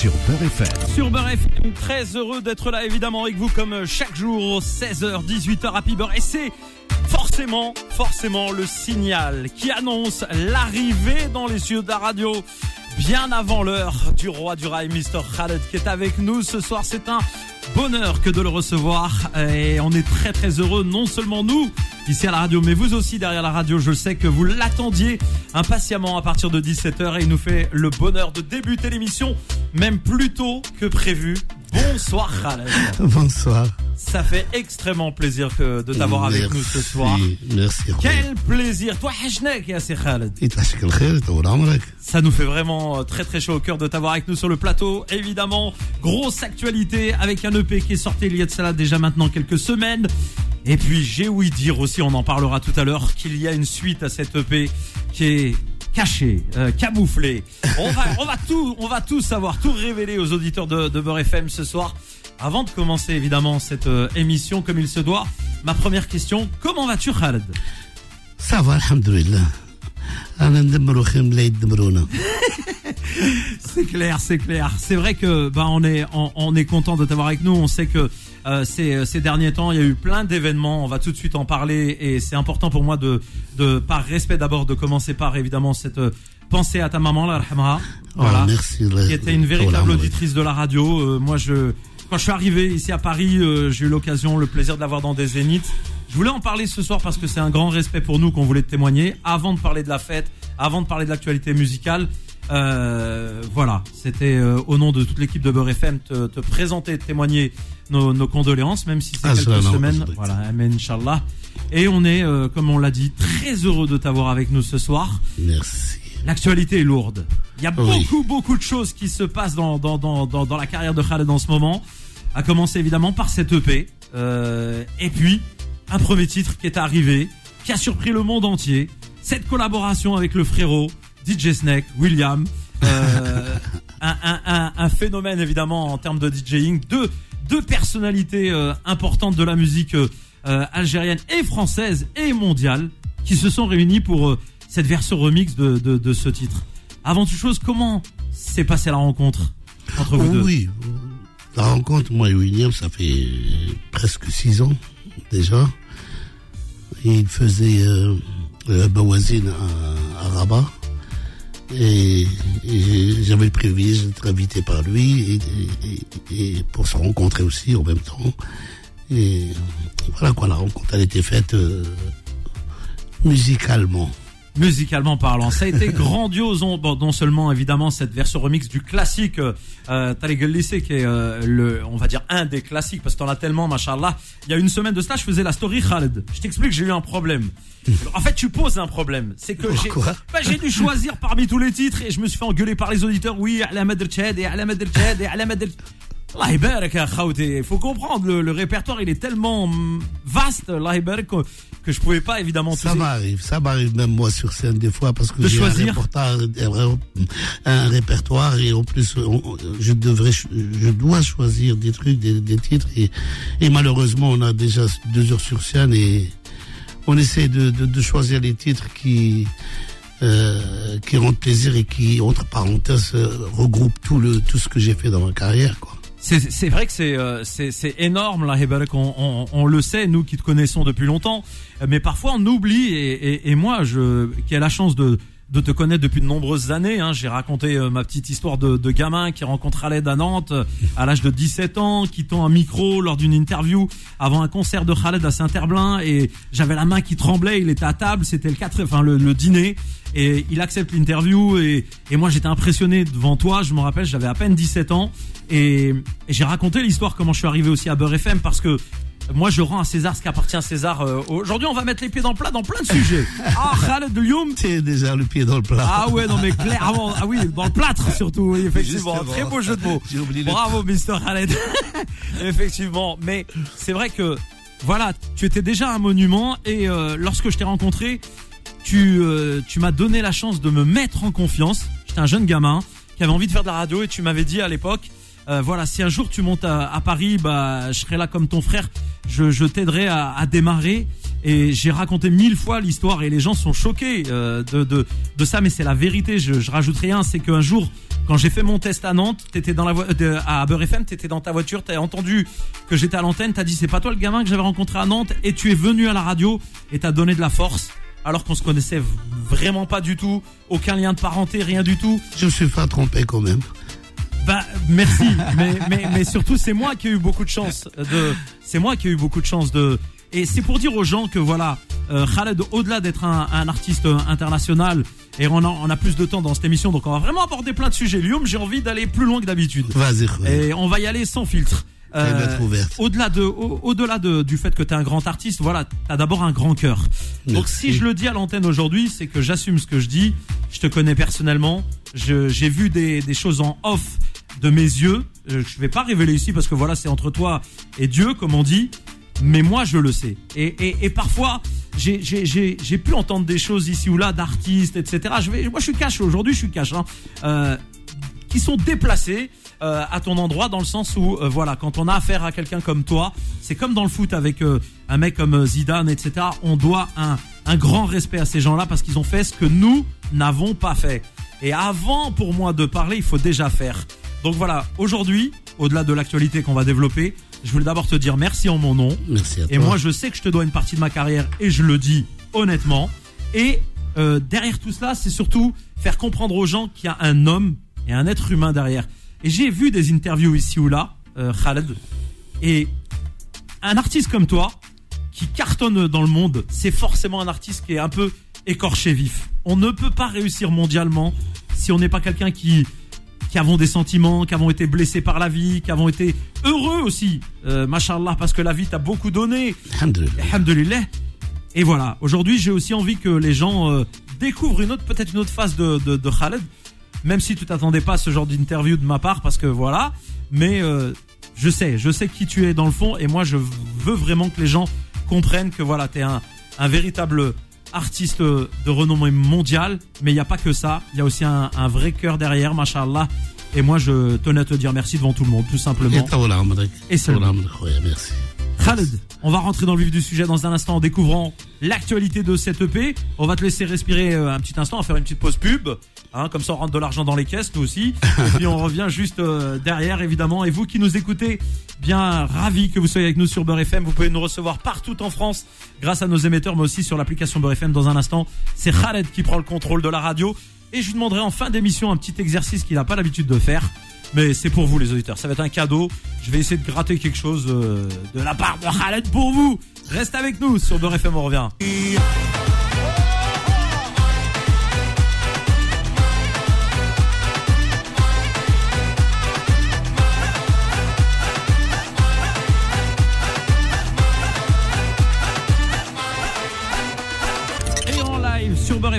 sur Beurre. Sur Beurre très heureux d'être là évidemment avec vous comme chaque jour, 16h, 18h à Beurre. Et c'est forcément, forcément le signal qui annonce l'arrivée dans les cieux de la radio bien avant l'heure du roi du rail, Mr. Khaled, qui est avec nous ce soir. C'est un bonheur que de le recevoir et on est très très heureux, non seulement nous ici à la radio, mais vous aussi derrière la radio. Je sais que vous l'attendiez impatiemment à partir de 17h et il nous fait le bonheur de débuter l'émission, même plus tôt que prévu. Bonsoir Khaled. Bonsoir. Ça fait extrêmement plaisir que de t'avoir avec nous ce soir. Merci. Quel plaisir. Toi, Khaled. Ça nous fait vraiment euh, très très chaud au cœur de t'avoir avec nous sur le plateau. Évidemment, grosse actualité avec un EP qui est sorti il y a de cela déjà maintenant quelques semaines. Et puis j'ai ouï dire aussi, on en parlera tout à l'heure, qu'il y a une suite à cette EP qui est cachée, euh, va, on va tout, on va tout savoir, tout révéler aux auditeurs de, de Beurre FM ce soir. Avant de commencer évidemment cette euh, émission comme il se doit, ma première question, comment vas-tu Khaled? Ça va, alhamdoulilah. c'est clair, c'est clair. C'est vrai que bah on est on, est content de t'avoir avec nous. On sait que euh, ces, euh, ces derniers temps, il y a eu plein d'événements. On va tout de suite en parler et c'est important pour moi de de par respect d'abord de commencer par évidemment cette pensée à ta maman, la oh, voilà, merci, qui était une véritable auditrice de la radio. moi, je quand je suis arrivé ici à Paris, euh, j'ai eu l'occasion, le plaisir de l'avoir dans des zéniths. Je voulais en parler ce soir parce que c'est un grand respect pour nous qu'on voulait témoigner. Avant de parler de la fête, avant de parler de l'actualité musicale, euh, voilà, c'était euh, au nom de toute l'équipe de Beurre FM te, te présenter, témoigner nos, nos, condoléances, même si c'est ah, quelques semaines. Voilà, amen, Inch'Allah. Et on est, euh, comme on l'a dit, très heureux de t'avoir avec nous ce soir. Merci. L'actualité est lourde. Il y a beaucoup, beaucoup de choses qui se passent dans, dans, dans, dans, dans la carrière de Khaled en ce moment. À commencer évidemment par cette EP. Euh, et puis, un premier titre qui est arrivé, qui a surpris le monde entier. Cette collaboration avec le frérot, DJ Snake, William. Euh, un, un, un, phénomène évidemment en termes de DJing. Deux, deux personnalités euh, importantes de la musique euh, algérienne et française et mondiale qui se sont réunies pour cette version remix de, de, de ce titre. Avant toute chose, comment s'est passée la rencontre entre vous deux? Oui, la rencontre, moi et William, ça fait presque six ans déjà. Il faisait euh, le Bawazine à, à, Rabat. Et, j'avais le privilège d'être invité par lui et, et, pour se rencontrer aussi en même temps. Et voilà quoi, la rencontre, elle était faite euh, musicalement musicalement parlant. Ça a été grandiose, bon, non seulement évidemment cette version remix du classique euh, euh Lycée qui est euh, le, on va dire un des classiques parce que t'en as tellement, machallah. Il y a une semaine de cela, je faisais la story Khaled. Je t'explique, j'ai eu un problème. En fait, tu poses un problème. C'est que j'ai, bah, j'ai dû choisir parmi tous les titres et je me suis fait engueuler par les auditeurs. Oui, Ala Madr et Ala Madr et Ala Madr il faut comprendre, le, le, répertoire il est tellement vaste, que, que je pouvais pas évidemment Ça m'arrive, ça m'arrive même moi sur scène des fois parce que j'ai un, un répertoire et en plus je devrais, je dois choisir des trucs, des, des titres et, et, malheureusement on a déjà deux heures sur scène et on essaie de, de, de choisir les titres qui euh, qui rendent plaisir et qui entre parenthèses regroupent tout le tout ce que j'ai fait dans ma carrière quoi. C'est vrai que c'est euh, c'est énorme là, on, on, on, le sait, nous qui te connaissons depuis longtemps, mais parfois on oublie et, et, et moi, je qui ai la chance de de te connaître depuis de nombreuses années. Hein. J'ai raconté euh, ma petite histoire de, de, gamin qui rencontre Khaled à Nantes à l'âge de 17 ans, qui tend un micro lors d'une interview avant un concert de Khaled à Saint-Herblain et j'avais la main qui tremblait. Il était à table, c'était le 4, enfin le, le, dîner et il accepte l'interview et, et moi j'étais impressionné devant toi. Je me rappelle, j'avais à peine 17 ans et, et j'ai raconté l'histoire comment je suis arrivé aussi à Beurre FM parce que moi, je rends à César ce qui appartient à César. Euh, aujourd'hui, on va mettre les pieds dans le plat dans plein de sujets. Ah, Khaled Lyoum. T'es déjà le pied dans le plat. Ah ouais, non mais clairement. Ah oui, dans le plâtre surtout. Oui, effectivement. Très beau jeu de mots. Bravo, Mister Khaled. effectivement. Mais c'est vrai que, voilà, tu étais déjà un monument et euh, lorsque je t'ai rencontré, tu, euh, tu m'as donné la chance de me mettre en confiance. J'étais un jeune gamin qui avait envie de faire de la radio et tu m'avais dit à l'époque, euh, voilà, si un jour tu montes à, Paris, bah, je serai là comme ton frère. Je, je t'aiderai à, à, démarrer. Et j'ai raconté mille fois l'histoire et les gens sont choqués euh, de, de, de, ça, mais c'est la vérité. Je, je rajoute rien, c'est qu'un jour Quand j'ai fait mon test à Nantes, t'étais dans la vo- de, à Beurre FM, t'étais dans ta voiture, t'as entendu que j'étais à l'antenne, t'as dit c'est pas toi le gamin que j'avais rencontré à Nantes et tu es venu à la radio et t'as donné de la force alors qu'on se connaissait vraiment pas du tout, aucun lien de parenté, rien du tout. Je me suis fait tromper quand même. Bah merci, mais, mais, mais surtout c'est moi qui ai eu beaucoup de chance de, c'est moi qui ai eu beaucoup de chance de, et c'est pour dire aux gens que voilà, euh, Khaled au-delà d'être un, un artiste international et on a, on a plus de temps dans cette émission donc on va vraiment aborder plein de sujets. Lyoum, j'ai envie d'aller plus loin que d'habitude Vas-y, et on va y aller sans filtre. Ouverte. au-delà de, au- au-delà de, du fait que tu es un grand artiste, voilà, t'as d'abord un grand cœur. Donc si je le dis à l'antenne aujourd'hui, c'est que j'assume ce que je dis. Je te connais personnellement. Je, j'ai vu des, des choses en off de mes yeux. Euh, Je vais pas révéler ici parce que voilà, c'est entre toi et Dieu, comme on dit. Mais moi, je le sais. Et, et, et parfois, j'ai, j'ai, j'ai, j'ai pu entendre des choses ici ou là d'artistes, etc. Je vais, moi, je suis cash aujourd'hui. Je suis cash. Hein. Euh, qui sont déplacés euh, à ton endroit dans le sens où euh, voilà quand on a affaire à quelqu'un comme toi c'est comme dans le foot avec euh, un mec comme euh, Zidane etc on doit un, un grand respect à ces gens là parce qu'ils ont fait ce que nous n'avons pas fait et avant pour moi de parler il faut déjà faire donc voilà aujourd'hui au-delà de l'actualité qu'on va développer je voulais d'abord te dire merci en mon nom Merci à toi. et moi, je sais que je te dois une partie de ma carrière et je le dis honnêtement. Et euh, derrière tout cela, c'est surtout faire comprendre aux gens qu'il y a un homme et un être humain derrière. Et j'ai vu des interviews ici ou là, euh, Khaled, et un artiste comme toi qui cartonne dans le monde, c'est forcément un artiste qui est un peu écorché vif. On ne peut pas réussir mondialement si on n'est pas quelqu'un qui qui avons des sentiments, qui avons été blessés par la vie, qui avons été heureux aussi, euh, machallah, parce que la vie t'a beaucoup donné. Alhamdulillah. Et voilà, aujourd'hui j'ai aussi envie que les gens euh, découvrent une autre, peut-être une autre phase de, de, de Khaled, même si tu t'attendais pas à ce genre d'interview de ma part, parce que voilà. Mais euh, je sais, je sais qui tu es dans le fond, et moi je veux vraiment que les gens comprennent que voilà, t'es un, un véritable artiste de renommée mondiale, mais il n'y a pas que ça, il y a aussi un, un vrai cœur derrière, machallah. Et moi je tenais à te dire merci devant tout le monde, tout simplement. Et c'est merci. Khaled, on va rentrer dans le vif du sujet dans un instant en découvrant l'actualité de cette EP. On va te laisser respirer euh, un petit instant, on va faire une petite pause pub. Hein, comme ça on rentre de l'argent dans les caisses, nous aussi. Et puis on revient juste euh, derrière, évidemment. Et vous qui nous écoutez, bien ravi que vous soyez avec nous sur Beurre FM. Vous pouvez nous recevoir partout en France grâce à nos émetteurs, mais aussi sur l'application Beurre FM. Dans un instant, c'est Khaled qui prend le contrôle de la radio. Et je lui demanderai en fin d'émission un petit exercice qu'il n'a pas l'habitude de faire. Mais c'est pour vous les auditeurs, ça va être un cadeau. Je vais essayer de gratter quelque chose euh, de la part de Khaled pour vous. Reste avec nous sur Beurre FM, on revient.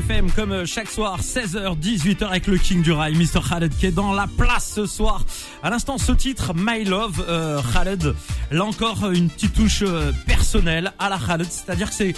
FM, comme euh, chaque soir, 16h, 18h avec le King du Rail, Mr. Khaled, qui est dans la place ce soir. À l'instant, ce titre, My Love, euh, Khaled, là encore, euh, une petite touche euh, personnelle à la Khaled, c'est-à-dire que c'est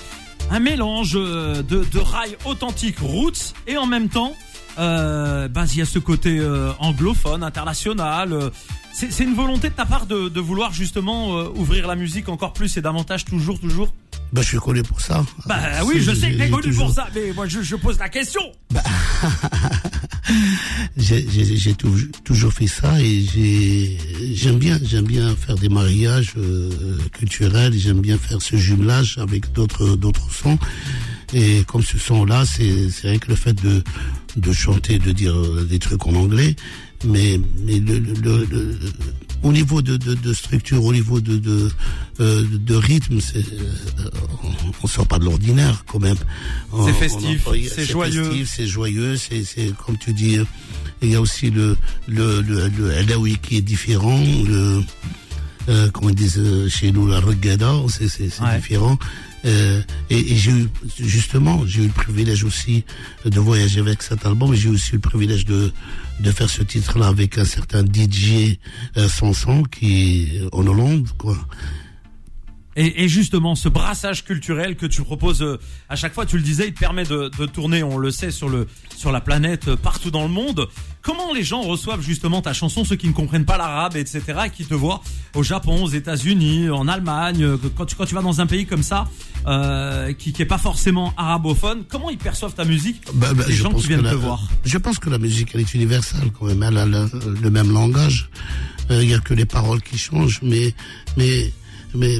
un mélange de, de rail authentique roots et en même temps, euh, bah, il y a ce côté anglophone, international. euh, c'est une volonté de ta part de, de vouloir justement ouvrir la musique encore plus et davantage, toujours, toujours? Bah, je suis connu pour ça. bah Ah, oui, je sais que t'es connu toujours- pour ça, mais moi je, je pose la question. J'ai j'ai- j'ai tou- toujours fait ça et j'ai j'aime bien j'aime bien faire des mariages euh, culturels. J'aime bien faire ce jumelage avec d'autres d'autres sons. Et comme ce son-là, c'est c'est rien que le fait de de chanter, de dire euh, des trucs en anglais, mais mais le, le- le- au niveau de, de, de structure, au niveau de de, euh, de rythme, c'est euh, on, on sort pas de l'ordinaire quand même. On festif, c'est joyeux. festif, c'est joyeux, c'est c'est comme tu dis. Il y a aussi le le le, le qui est différent. Le euh, comment ils disent euh, chez nous la c'est c'est c'est Ouais. différent. Euh, et j'ai eu justement j'ai eu le privilège aussi de voyager avec cet album. J'ai aussi le privilège de de faire ce titre-là avec un certain DJ euh, Sanson qui est en Hollande quoi. Et, et, justement, ce brassage culturel que tu proposes euh, à chaque fois, tu le disais, il te permet de, de, tourner, on le sait, sur le sur la planète, euh, partout dans le monde. Comment les gens reçoivent justement ta chanson, ceux qui ne comprennent pas l'arabe, etc., et qui te voient au Japon, aux États-Unis, en Allemagne, euh, quand tu quand tu vas dans un pays comme ça, euh, qui qui est pas forcément arabophone, comment ils perçoivent ta musique bah, bah, Les gens qui viennent la, te voir. Je pense que la musique elle est universelle quand même, elle a le, le même langage. Il y a que les paroles qui changent, mais mais mais,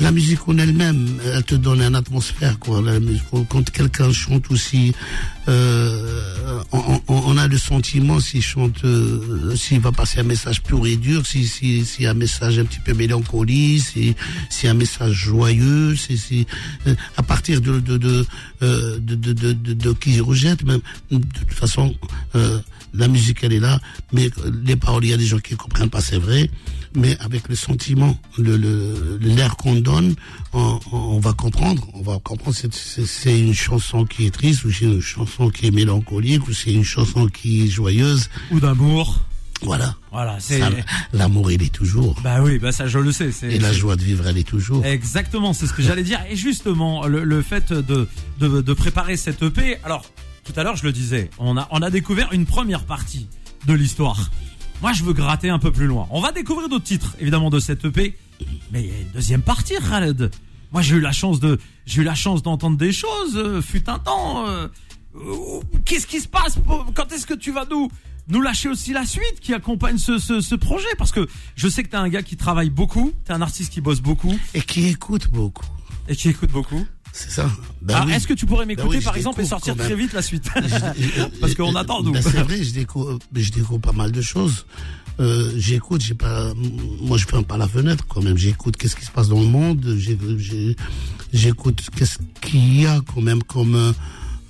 la musique en elle-même, elle te donne une atmosphère. Quoi. La musique, quand quelqu'un chante aussi, euh, on, on, a le sentiment s'il chante, euh, s'il va passer un message pur et dur, si si, si un message un petit peu mélancolique, si, si un message joyeux, si, si euh, à partir de de de, euh, de, de, de, de, qui rejette, même de toute façon. Euh, la musique elle est là, mais les paroles, il y a des gens qui comprennent pas, c'est vrai, mais avec le sentiment, le l'air qu'on donne, on, on, va comprendre, on va comprendre c'est une chanson qui est triste, ou c'est une chanson qui est mélancolique, ou c'est une chanson qui est joyeuse. Ou d'amour. Voilà. Voilà, c'est l'amour il est toujours. Bah oui, bah ça je le sais. Et la joie de vivre elle est toujours. Exactement, c'est ce que j'allais dire. Et justement, le, le fait de, de, de préparer cette EP, alors tout à l'heure, je le disais, on a, on a découvert une première partie de l'histoire. Moi, je veux gratter un peu plus loin. On va découvrir d'autres titres, évidemment, de cette EP. Mais il y a une deuxième partie, Khaled. Moi, j'ai eu la chance de, j'ai eu la chance d'entendre des choses, euh, fut un temps. Euh, euh, Qu'est-ce qui se passe? Quand est-ce que tu vas nous, nous lâcher aussi la suite qui accompagne ce, ce, ce projet? Parce que je sais que t'es un gars qui travaille beaucoup, t'es un artiste qui bosse beaucoup. Et qui écoute beaucoup. Et qui écoute beaucoup. C'est ça. Ben ah, oui. Est-ce que tu pourrais m'écouter ben oui, par exemple et sortir très vite la suite Parce qu'on attend nous. Ben c'est vrai, je découvre, je découvre pas mal de choses. Euh, j'écoute, j'ai pas, moi je ferme pas la fenêtre quand même. J'écoute qu'est-ce qui se passe dans le monde. J'écoute qu'est-ce qu'il y a quand même comme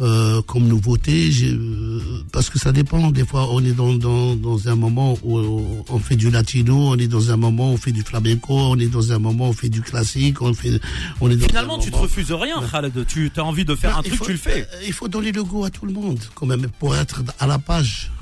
euh, comme nouveauté, euh, parce que ça dépend. Des fois, on est dans, dans, dans un moment où on fait du latino, on est dans un moment où on fait du flamenco, on est dans un moment où on fait du classique, on fait, on est dans Finalement, tu te refuses rien, Khaled. Tu as envie de faire ben, un truc, faut, tu le fais. Il faut donner le goût à tout le monde, quand même, pour être à la page.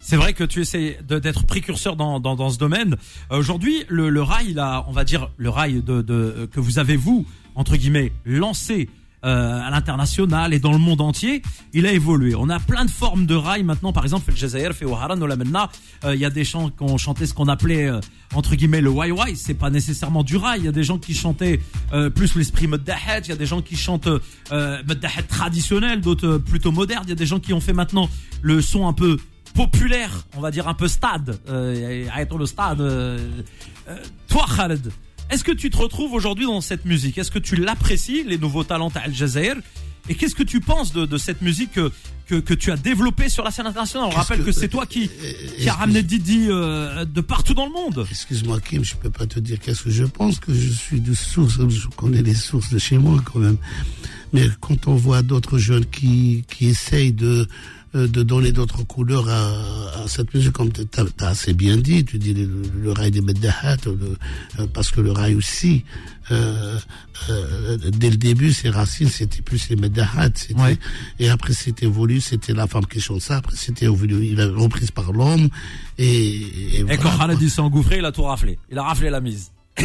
C'est vrai que tu essaies d'être précurseur dans, dans, dans, ce domaine. Euh, Aujourd'hui, le, le rail, là, on va dire le rail de, de que vous avez vous entre guillemets lancé euh, à l'international et dans le monde entier, il a évolué. On a plein de formes de rail maintenant. Par exemple, le Jazair, fait Haran, il y a des gens qui ont chanté ce qu'on appelait euh, entre guillemets le wai. C'est pas nécessairement du rail. Il y a des gens qui chantaient euh, plus l'esprit Meddahet. Il y a des gens qui chantent euh, Meddahet traditionnel, d'autres plutôt modernes. Il y a des gens qui ont fait maintenant le son un peu populaire, on va dire un peu stade. Euh, le stade. Euh, toi, Khaled, est-ce que tu te retrouves aujourd'hui dans cette musique? Est-ce que tu l'apprécies, les nouveaux talents à Al Jazeera? Et qu'est-ce que tu penses de, de cette musique que, que, que, tu as développée sur la scène internationale? On rappelle que, que c'est toi qui, qui a ramené Didi euh, de partout dans le monde. Excuse-moi Kim, je peux pas te dire qu'est-ce que je pense, que je suis de source, je connais les sources de chez moi quand même. Mais quand on voit d'autres jeunes qui, qui essayent de euh, de donner d'autres couleurs à, à, cette musique, comme tu as, assez bien dit, tu dis le, le rail des Meddahat, euh, parce que le rail aussi, euh, euh, dès le début, ses racines, c'était plus les Meddahat, ouais. et après c'était évolué, c'était la femme qui chante ça, après c'était il a reprise par l'homme, et, et, et voilà, quand Khaled s'est engouffré, il a tout raflé, il a raflé la mise.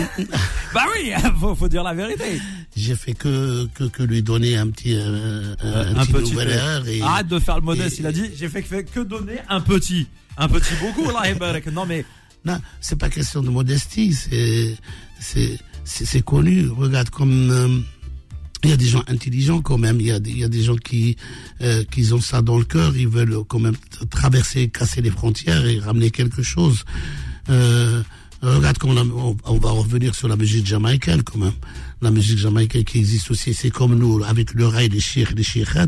bah oui, faut, faut dire la vérité. J'ai fait que, que, que lui donner un petit euh, un, un, un petit, petit nouvel air et arrête de faire le modeste. Et, il a dit j'ai fait que, que donner un petit, un petit beaucoup. Là, non mais non, c'est pas question de modestie, c'est c'est c'est connu. Regarde comme euh, il y a des gens intelligents quand même. Il y a des, il y a des gens qui euh, qui ont ça dans le cœur. Ils veulent quand même traverser, casser les frontières et ramener quelque chose. Euh, Regarde comment on, on, va revenir sur la musique jamaïcaine quand même. La musique jamaïcaine qui existe aussi, c'est comme nous, avec le rail des chirs, des chirats,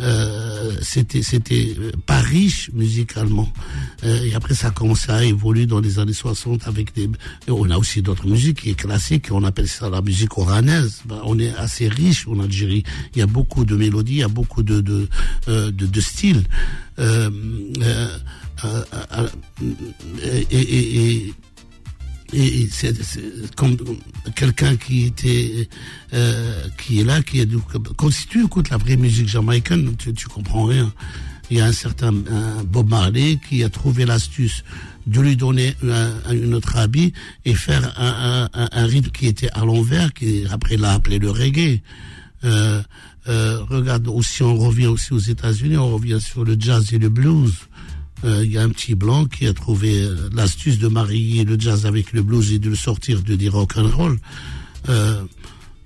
euh, c'était, c'était pas riche musicalement. Euh, et après, ça a commencé à évoluer dans les années 60 avec des, on a aussi d'autres musiques qui est classique, on appelle ça la musique oranaise. Ben, on est assez riche en Algérie. Il y a beaucoup de mélodies, il y a beaucoup de, de, euh, de, de styles. Euh, euh, et c'est comme quelqu'un qui était euh, qui est là qui est du, quand si tu écoutes la vraie musique jamaïcaine tu, tu comprends rien il y a un certain un Bob Marley qui a trouvé l'astuce de lui donner un, une autre habit et faire un, un, un rythme qui était à l'envers, qui après l'a appelé le reggae. Euh, euh, regarde aussi, on revient aussi aux États-Unis, on revient sur le jazz et le blues. Euh, Il y a un petit blanc qui a trouvé euh, l'astuce de marier le jazz avec le blues et de le sortir de dire rock and roll. Euh,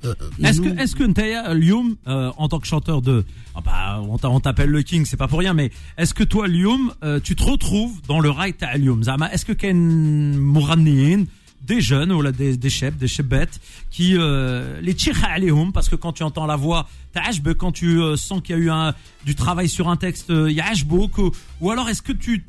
euh, Est-ce que, est-ce que Ntaya Lyoum, euh, en tant que chanteur de, ah bah, on t'a- on t'appelle le King, c'est pas pour rien, mais est-ce que toi, euh, tu te retrouves dans le rail ta Lyoum Zama, est-ce que Ken Mouraniyin, des jeunes ou des, des chefs, des chebettes, qui euh, les tirent aléhum parce que quand tu entends la voix, quand tu euh, sens qu'il y a eu un, du travail sur un texte, euh, yajbo, que- ou alors est-ce que tu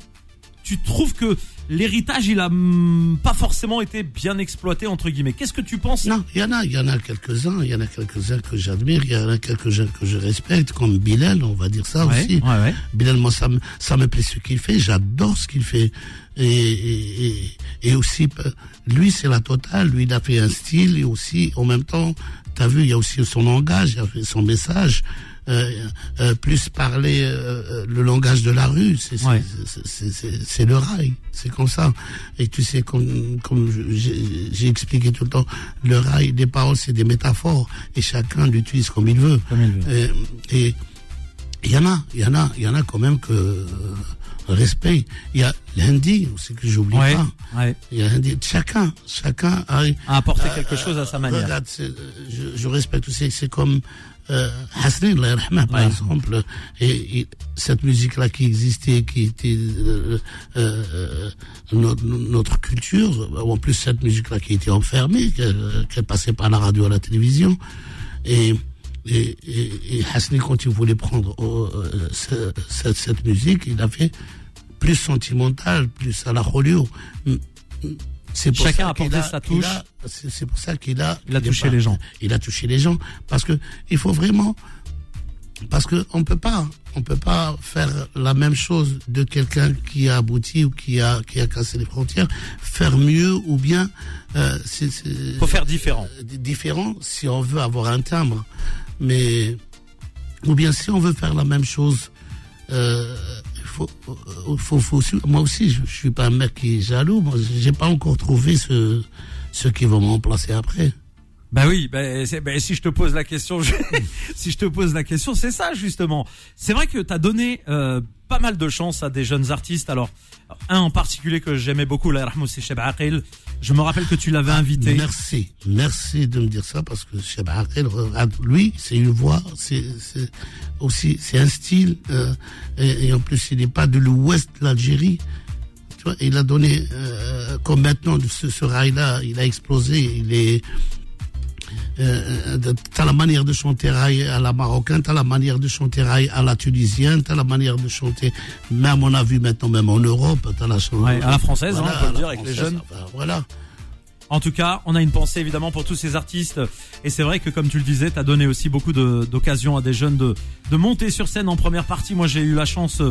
tu trouves que l'héritage il a hum, pas forcément été bien exploité entre guillemets Qu'est-ce que tu penses? Non, il y en a, il y en a quelques-uns, il y en a quelques-uns que j'admire, il y en a quelques-uns que je respecte, comme Bilal, on va dire ça Ouais, aussi. ouais, ouais. Bilal, moi, ça me, ça me plaît ce qu'il fait, j'adore ce qu'il fait. Et, et, et, aussi, lui, c'est la totale, lui, il a fait un style, et aussi, en même temps, t'as vu, il y a aussi son langage, il a fait son message. Euh, euh, plus parler euh, le langage de la rue, c'est c'est- Ouais. c'est- c'est- c'est c'est le rail, c'est comme ça. Et tu sais, comme, comme j'ai expliqué tout le temps, le rail, des paroles, c'est des métaphores, et chacun l'utilise comme il veut. Comme il veut. Et- il y en a, il y en a, il y en a quand même que euh, respect. Il y a l'hindi aussi que j'oublie Ouais, pas. ouais. Il y a l'hindi. Chacun, chacun a, À apporter quelque chose à sa manière. Regarde, c'est- je, je respecte aussi, c'est comme euh, Hasrin, Allah par exemple, et, et cette musique-là qui existait, qui était euh, euh, notre, notre culture, en plus cette musique-là qui était enfermée, qu'elle qu'elle passait par la radio à la télévision, et et, et, et Hasni, quand il voulait prendre euh, ce- cette, cette musique, il a fait plus sentimental, plus à la Hollywood. C'est pour Chacun ça a sa touche. a- C'est pour ça qu'il a. Il a touché les gens. Il a touché les gens parce que il faut vraiment parce que on peut pas on peut pas faire la même chose de quelqu'un qui a abouti ou qui a qui a cassé les frontières faire mieux ou bien euh, Faut faire différent. euh, différent si on veut avoir un timbre mais ou bien si on veut faire la même chose euh, faut, euh, faut, faut aussi- moi aussi je, je suis pas un mec qui est jaloux. Moi j'ai pas encore trouvé ce ceux qui vont me remplacer après Bah oui, bah, bah, si je te pose la question, si je te pose la question, c'est ça justement. C'est vrai que tu as donné euh, pas mal de chance à des jeunes artistes. Alors, un en particulier que j'aimais beaucoup, la c'est Cheb Aqil. Je me rappelle que tu l'avais invité. Merci, merci de me dire ça parce que Cheb Aqil, lui, c'est une voix, c'est aussi, c'est un style, euh, et, en plus, il n'est pas de l'ouest de l'Algérie. Il a donné, euh, comme maintenant, ce, ce rail-là, il a explosé, il est, euh, de- t'as la manière de chanter rail à la marocaine, t'as la manière de chanter rail à la tunisienne, t'as la manière de chanter, même on a vu maintenant, même en Europe, t'as la chanson. Ouais, à la française, hein, on peut le dire, avec les jeunes. enfin, voilà. En tout cas, on a une pensée évidemment pour tous ces artistes. Et c'est vrai que comme tu le disais, tu as donné aussi beaucoup de- d'occasions à des jeunes de, de monter sur scène en première partie. Moi, j'ai eu la chance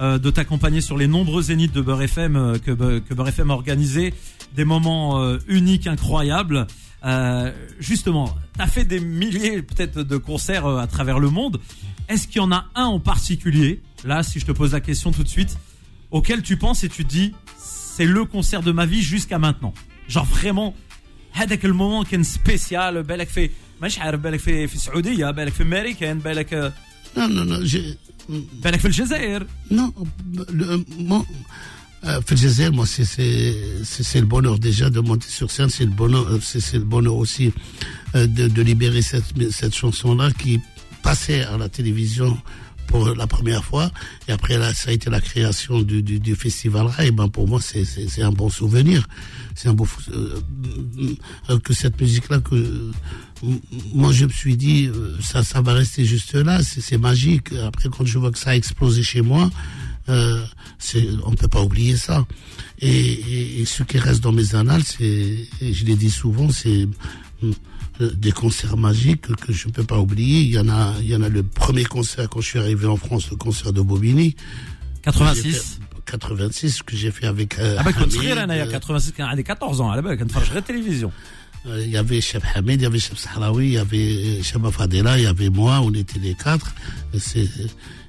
euh, de t'accompagner sur les nombreux zéniths de Beurre FM euh, que, que Beurre FM a organisé. Des moments euh, uniques, incroyables. Euh, justement, tu as fait des milliers peut-être de concerts euh, à travers le monde. Est-ce qu'il y en a un en particulier, là, si je te pose la question tout de suite, auquel tu penses et tu te dis, c'est le concert de ma vie jusqu'à maintenant genre vraiment هذاك المومون كان سبيسيال بالك في مش عارف بالك في في السعوديه بالك في امريكان بالك Non, non, non, j'ai, بالك في الجزائر non, le, mon, euh, moi, c'est, le bonheur déjà de monter sur scène, c'est le bonheur, euh, c'est, le bonheur aussi euh, de, de libérer cette, cette chanson-là qui passait à la télévision pour la première fois, et après là, ça a été la création du, du, du festival Rai. Ben pour moi, c'est, un bon souvenir. C'est un beau euh, euh, que cette musique-là que moi je me suis dit ça, ça va rester juste là. C'est magique. Après, quand je vois que ça a explosé chez moi, euh, on ne peut pas oublier ça. Et, ce qui reste dans mes annales, c'est, je l'ai dit souvent, c'est hum, euh, des concerts magiques que je ne peux pas oublier. Il y en a, il y en a le premier concert quand je suis arrivé en France, le concert de Bobigny. 86. 86 que j'ai fait avec. Euh, avec Hamid, euh, 86, quand j'avais 14 ans, à la base, quand je la télévision. Euh, il y avait Cheb Hamid, il y avait Cheb Sahraoui, il y avait Cheb Fadela, il y avait moi, on était les quatre. C'est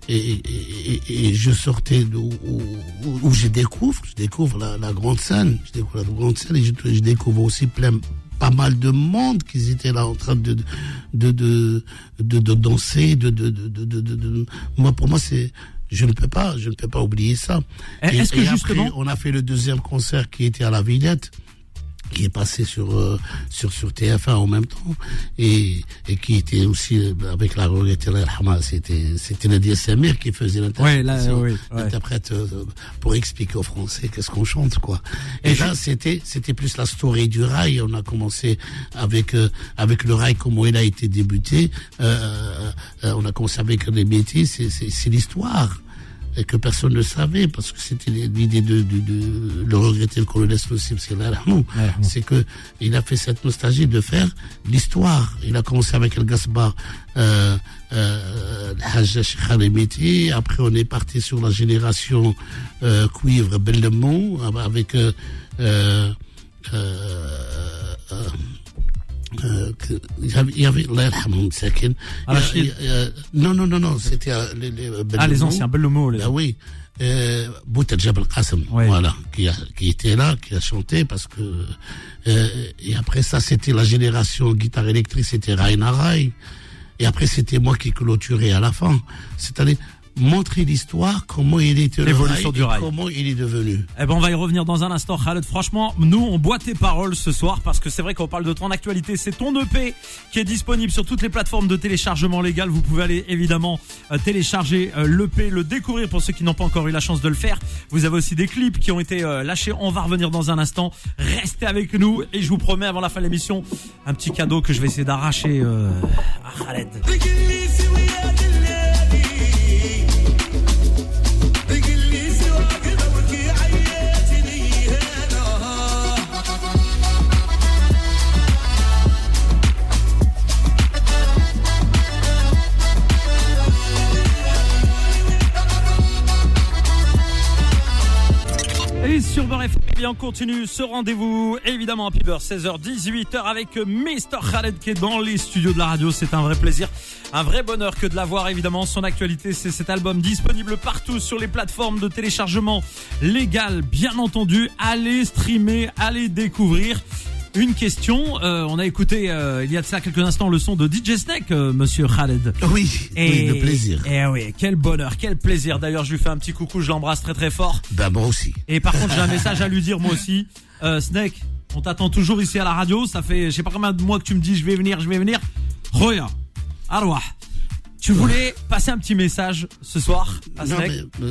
et, et, et- je sortais où, où- où je découvre, je découvre la, la grande scène, je découvre la grande scène et je, je découvre aussi plein pas mal de monde qui étaient là en train de de de de, de danser, de de, de, de, de, de- de- moi pour moi c'est je ne peux pas, je ne peux pas oublier ça. Eh, est-ce que après, justement- on a fait le deuxième concert qui était à la Villette qui est passé sur euh, sur sur TF1 en même temps. Et et qui était aussi euh, avec la Rahma c'était c'était Nadia Samir qui faisait l'interprétation. Oui, ouais. l'interprète euh, pour expliquer aux Français qu'est-ce qu'on chante quoi. Et, Et là c'était c'était plus la story du rail. On a commencé avec euh, avec le rail comment il a été débuté. Euh, euh, on a commencé avec les métiers c'est c'est c'est l'histoire et que personne ne savait parce que c'était l'idée de, de, de le regretter le colonel non. Ouais. c'est que il a fait cette nostalgie de faire l'histoire. Il a commencé avec El Gasbar, euh, euh. Après, on est parti sur la génération euh, cuivre Bellemont avec euh, euh, il y avait, Sakin. Ah, non, non, non, non, c'était euh, les, les, Ah, les anciens, bel mot. Les... Ben oui. Euh, Bouta Jabal Qassem, Ouais. voilà, qui, a, qui était là, qui a chanté parce que euh, et après ça c'était la génération guitare électrique, c'était Raina Rai. Et après c'était moi qui clôturais à la fin. C'est-à-dire montrer l'histoire, comment il était L'évolution rail du rail. comment il est devenu. Eh ben, on va y revenir dans un instant, Khaled. Franchement, nous, on boit tes paroles ce soir parce que c'est vrai qu'on parle de ton actualité. C'est ton EP qui est disponible sur toutes les plateformes de téléchargement légal. Vous pouvez aller évidemment euh, télécharger euh, l'EP, le découvrir pour ceux qui n'ont pas encore eu la chance de le faire. Vous avez aussi des clips qui ont été euh, lâchés. On va revenir dans un instant. Restez avec nous et je vous promets avant la fin de l'émission un petit cadeau que je vais essayer d'arracher euh, à Khaled. Sur Beurre bien, on continue ce rendez-vous. Évidemment, Happy Beurre, 16h, 18h avec Mr. Khaled qui est dans les studios de la radio. C'est un vrai plaisir, un vrai bonheur que de l'avoir. Évidemment, son actualité, c'est cet album disponible partout sur les plateformes de téléchargement légal, bien entendu. Allez streamer, allez découvrir. Une question, euh, on a écouté euh, il y a de ça quelques instants le son de DJ Snake, euh, monsieur Khaled. Oui, oui, le plaisir. Et oui, quel bonheur, quel plaisir. D'ailleurs, je lui fais un petit coucou, je l'embrasse très très fort. Ben moi aussi. Et par contre, j'ai un message à lui dire moi aussi. Euh, Snake, on t'attend toujours ici à la radio. Ça fait, je sais pas combien de mois que tu me dis je vais venir, je vais venir. Roya, Arwah. Tu voulais passer un petit message ce soir à Non, Snake mais,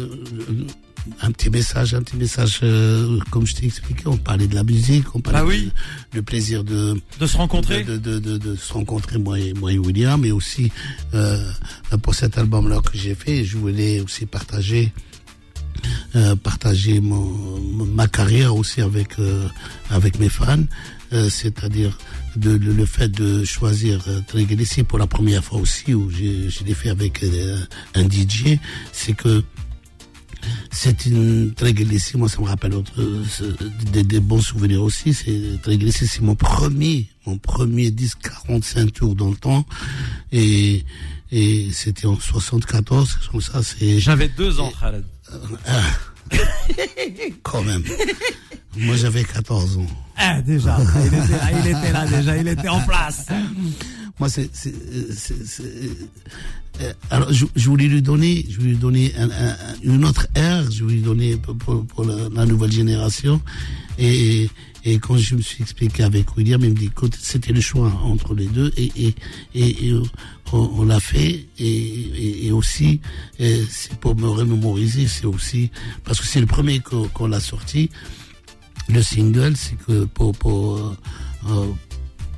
un petit message, un petit message, euh, comme je t'ai expliqué, on parlait de la musique, on parlait Bah oui. de, le plaisir de, de se rencontrer. de, de, de, de se rencontrer moi et, moi et William, mais aussi euh, pour cet album-là que j'ai fait, je voulais aussi partager euh, partager mon, ma carrière aussi avec euh, avec mes fans, euh, c'est-à-dire de, le, le fait de choisir euh, pour la première fois aussi où j'ai je l'ai fait avec euh, un DJ, c'est que c'est une très glissée, moi ça me rappelle autre, des, des bons souvenirs aussi. C'est très glissé, c'est mon premier, mon premier disque 45 tours dans le temps, et et c'était en 74, comme ça, c'est J'avais deux ans, Khaled. quand même. moi j'avais 14 ans. Ah, déjà. Il était là, il était là déjà, il était en place. Moi, c'est, euh, alors, je, je voulais lui donner, je voulais lui donner un- un- une autre ère, je voulais lui donner pour, pour, pour la, la nouvelle génération. Et, et quand je me suis expliqué avec William, il me dit, écoute, c'était le choix entre les deux, et, et, et, et on, on l'a fait, et, aussi, euh, c'est pour me remémoriser, c'est aussi, parce que c'est le premier qu'on, qu'on a sorti, le single, c'est que pour, pour, euh, euh,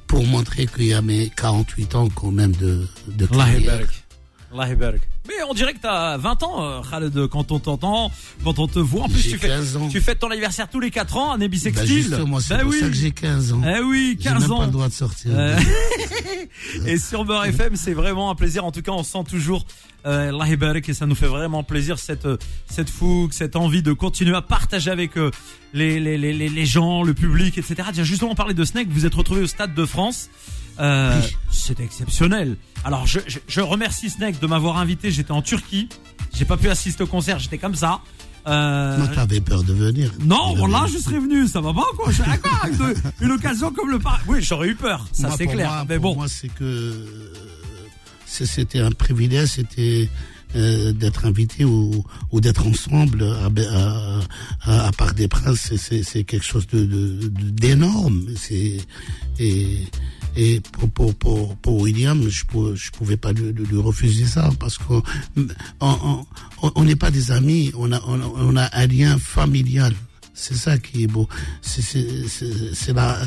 pour montrer qu'il y a mes 48 ans quand même de, de. Mais on dirait que t'as 20 ans, euh, Khaled, quand on t'entend, quand on te voit. En plus, tu fais, tu fêtes ton anniversaire tous les 4 ans, année bissextile. Bah c'est bah pour oui. ça que j'ai 15 ans. Eh oui, 15 même ans. pas le droit de sortir. Euh, et sur Beurre FM, c'est vraiment un plaisir. En tout cas, on sent toujours euh, et ça nous fait vraiment plaisir cette euh, cette fougue, cette envie de continuer à partager avec euh, les, les, les, les, gens, le public, etc. Tiens, justement, on de Snake, vous êtes retrouvé au Stade de France. Euh, Oui. C'était exceptionnel. Alors, je, je, je remercie Snake de m'avoir invité. J'étais en Turquie. J'ai pas pu assister au concert. J'étais comme ça. Euh, Moi, t'avais peur de venir. non, De bon, là, je serais venu, ça va pas, quoi. Je suis d'accord de- une occasion comme le par... Oui, j'aurais eu peur, ça c'est pour clair. moi- mais pour bon, Moi, c'est que euh, c'est- c'était un privilège, c'était euh, d'être invité ou, ou d'être ensemble à, à, à, à Parc des Princes. c'est- C'est c'est quelque chose de de- de- d'énorme. C'est et et pour, pour, pour, pour William, je pou- je pouvais pas lui, lui refuser ça parce qu'on on on- on n'est pas des amis, on a on on a un lien familial. C'est ça qui est beau. C'est la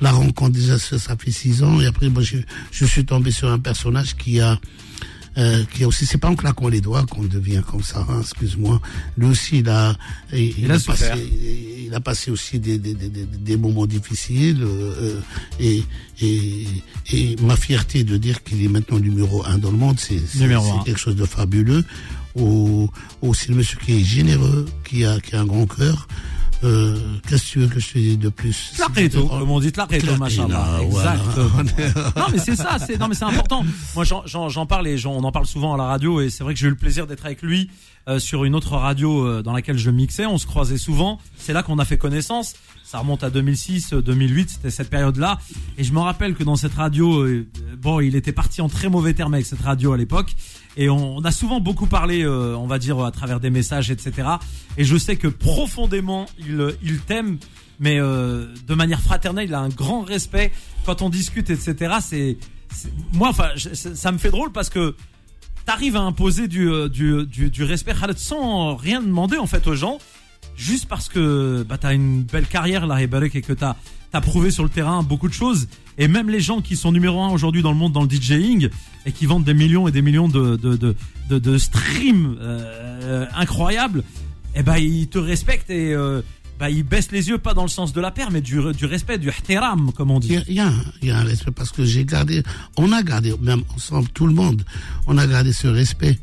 la rencontre déjà ça fait six ans et après moi je je suis tombé sur un personnage qui a euh, qui a aussi c'est pas en claquant les doigts qu'on devient comme ça. hein, Excuse-moi. Lui aussi il a il, Il a passé il a passé aussi des des des, des- moments difficiles euh, et et et ma fierté de dire qu'il est maintenant numéro un dans le monde c'est c'est c'est quelque chose de fabuleux. Ou aussi le monsieur qui est généreux, qui a qui a un grand cœur. Euh, Qu'est-ce que tu veux que je te dise de plus Tlaqueto, comme on dit, Tlaqueto, voilà. Exact. non, mais c'est ça, c'est, non, mais c'est important. Moi, j'en, parle et j'en- on en parle souvent à la radio et c'est vrai que j'ai eu le plaisir d'être avec lui, euh, sur une autre radio euh, dans laquelle je mixais. On se croisait souvent. C'est là qu'on a fait connaissance. Ça remonte à 2006, euh, 2008, c'était cette période-là. Et je me rappelle que dans cette radio, euh, bon, il était parti en très mauvais termes avec cette radio à l'époque. Et on, on a souvent beaucoup parlé, euh, on va dire, à travers des messages, etc. Et je sais que profondément, il, il t'aime, mais euh, de manière fraternelle, il a un grand respect. Quand on discute, etc. C'est, moi, enfin, ça me fait drôle parce que t'arrives à imposer du, euh, du, du, du respect sans rien demander en fait aux gens, juste parce que bah, t'as une belle carrière là, et que t'as as prouvé sur le terrain beaucoup de choses. Et même les gens qui sont numéro un aujourd'hui dans le monde dans le DJing et qui vendent des millions et des millions de, de, de, de, streams euh, incroyables, eh ben ils te respectent et euh, bah, ils baissent les yeux pas dans le sens de la paire, mais du, du respect, du ihtiram comme on dit. il y, a, il y a un respect parce que j'ai gardé, on a gardé, même ensemble, tout le monde, on a gardé ce respect.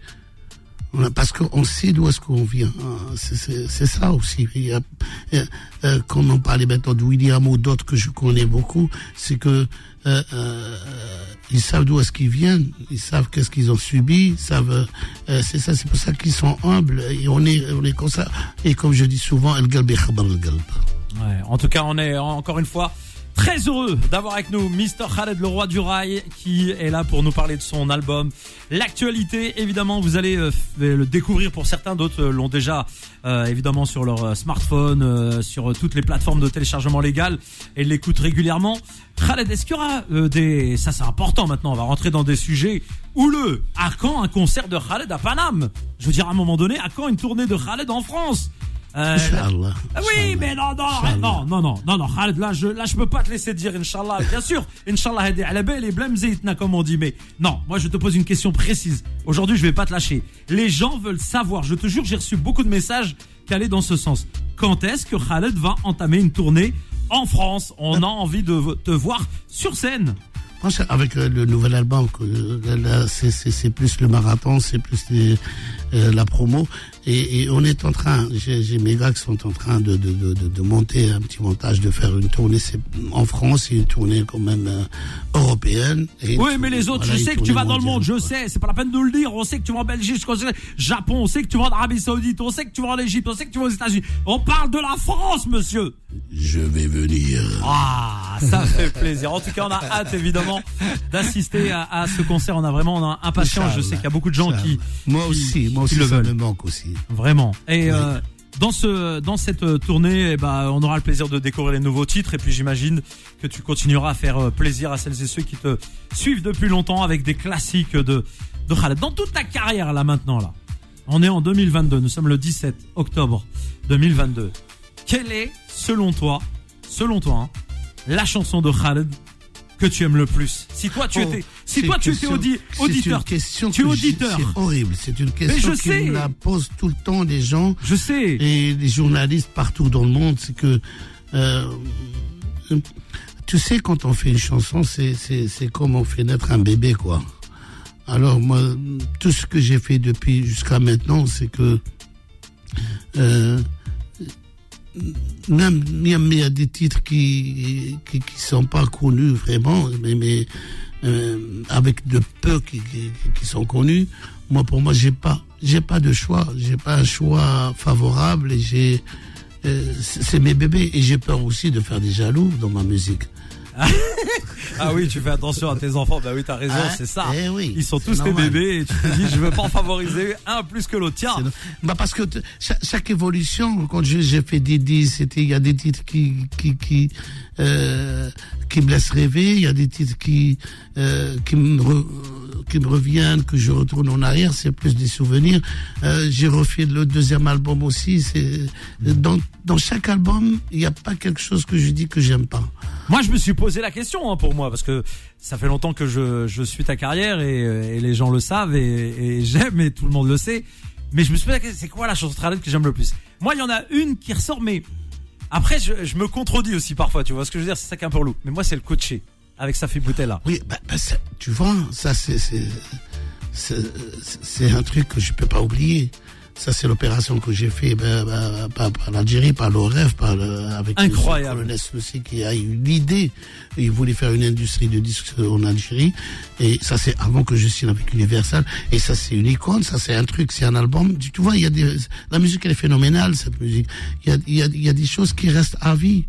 Parce qu'on sait d'où est-ce qu'on vient. hein. C'est- ça aussi. Il y a, euh, euh, on parlait maintenant de William ou d'autres que je connais beaucoup, c'est que euh, euh, ils savent d'où est-ce qu'ils viennent, ils savent qu'est-ce qu'ils ont subi, savent. euh, c'est ça, c'est pour ça qu'ils sont humbles et on est, on est comme ça. Et comme je dis souvent, el galb el galb. Ouais, en tout cas, on est encore une fois très heureux d'avoir avec nous Mr. Khaled, le roi du rail, qui est là pour nous parler de son album. L'actualité, évidemment, vous allez euh, f- le découvrir pour certains, d'autres euh, l'ont déjà euh, évidemment sur leur euh, smartphone, euh, sur euh, toutes les plateformes de téléchargement légal et l'écoutent régulièrement. Khaled, est-ce qu'il y aura euh, des... Ça c'est important maintenant, on va rentrer dans des sujets houleux. À quand un concert de Khaled à Paname? Je veux dire, à un moment donné, à quand une tournée de Khaled en France? Euh, Inch'Allah. ah oui, mais non, non, non, non, non, non, non, Khaled, là, je, là, je peux pas te laisser dire, Inch'Allah, bien sûr, Inch'Allah, hadi ala belle et blême zaytna, comme on dit, mais non, moi, je te pose une question précise. Aujourd'hui, je vais pas te lâcher. Les gens veulent savoir, je te jure, j'ai reçu beaucoup de messages qui allaient dans ce sens. Quand est-ce que Khaled va entamer une tournée en France? On a envie de te voir sur scène. Avec euh, le nouvel album, euh, c'est- plus le marathon, c'est plus les- euh, la promo. Et, et on est en train, j'ai mes gars qui sont en train de, de, de, de, monter un petit montage, de faire une tournée en France, et une tournée quand même euh, européenne. Oui, mais les autres, voilà, je sais que tu vas dans le monde, je quoi. sais, c'est pas la peine de le dire. On sait que tu vas en Belgique, on sait- Japon, on sait que tu vas en Arabie Saoudite, on sait que tu vas en Égypte, on sait que tu vas aux États-Unis. On parle de la France, monsieur. Je vais venir. Ah, ça fait plaisir. En tout cas, on a hâte évidemment d'assister à, à ce concert. On a vraiment on a impatience. Je sais qu'il y a beaucoup de gens qui, Moi qui- aussi, moi qui aussi, le ça veulent. me manque aussi. Vraiment. Et euh, dans ce dans cette euh, tournée, eh ben, on aura le plaisir de découvrir les nouveaux titres. Et puis j'imagine que tu continueras à faire euh, plaisir à celles et ceux qui te suivent depuis longtemps avec des classiques de de Khaled. Dans toute ta carrière là maintenant là, on est en 2022. Nous sommes le 17 octobre 2022. Quelle est, selon toi, selon toi, hein, la chanson de Khaled que tu aimes le plus Si toi tu Oh. étais Si toi tu audi- auditeur, une question tu es auditeur. C'est horrible. C'est une question je sais. la posent tout le temps les gens Je sais. et les journalistes partout dans le monde. C'est que euh, tu sais quand on fait une chanson, c'est comme on fait naître un bébé quoi. Alors moi, tout ce que j'ai fait depuis jusqu'à maintenant, c'est que euh, même il y a des titres qui qui qui sont pas connus vraiment, mais mais euh, avec de peu qui, qui qui sont connus. Moi pour moi j'ai pas j'ai pas de choix, j'ai pas un choix favorable et j'ai euh, c'est mes bébés et j'ai peur aussi de faire des jaloux dans ma musique. Ah oui, tu fais attention à tes enfants. Bah oui, t'as raison, Ah, c'est ça. eh oui, Ils sont tous tes bébés et tu te dis, je veux pas en favoriser un plus que l'autre. Tiens. Bah parce que chaque, chaque évolution, quand j'ai fait des disques, c'était il y a des titres qui qui qui euh, qui me laissent rêver, il y a des titres qui euh, qui me reviennent, que je retourne en arrière, c'est plus des souvenirs. Euh, j'ai refait le deuxième album aussi. C'est dans chaque album, il n'y a pas quelque chose que je dis que j'aime pas. Moi, je me suis posé la question hein, pour moi parce que ça fait longtemps que je, suis ta carrière et, euh, les gens le savent et, j'aime et tout le monde le sait. Mais je me suis posé la question, c'est quoi la chanson Tralette que j'aime le plus? Moi, il y en a une qui ressort, mais après, je, me contredis aussi parfois. Tu vois ce que je veux dire C'est ça qui est un peu relou. Mais moi, c'est le coaché avec sa fille là. Oui, bah, bah, ça- tu vois, ça c'est c'est un truc que je peux pas oublier. Ça c'est l'opération que j'ai fait bah, bah, par, par l'Algérie, par l'OREF, par le, avec Incroyable. le qui a eu l'idée. Il voulait faire une industrie de disques en Algérie et ça c'est avant que je signe avec Universal et ça c'est une icône, ça c'est un truc, c'est un album. Tu tu vois, il y a des la musique elle est phénoménale cette musique. Il y a il y a il y a des choses qui restent à vie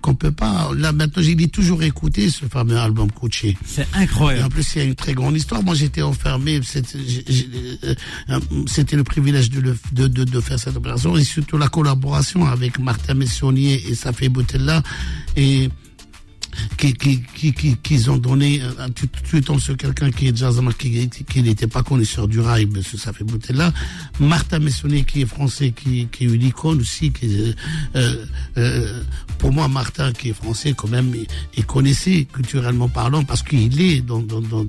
qu'on peut pas. Là maintenant, j'ai toujours écouté ce fameux album Coaché. C'est Et en incroyable. plus, il y a une très grande histoire. Moi, j'étais enfermé. J'ai- euh, c'était le privilège de, le, de, de, de faire cette opération et surtout la collaboration avec Martin Messonnier et Safé Boutella et qui qui qui qui qu'ils ont donné euh, tu, tu tombes sur quelqu'un qui est jazzman qui qui n'était pas connu sur du rail mais ce Safé Boutella Martin Messonnier qui est français qui qui est une icône aussi qui est, euh, euh, pour moi Martin qui est français quand même il connaissait culturellement parlant parce qu'il est dans dans dans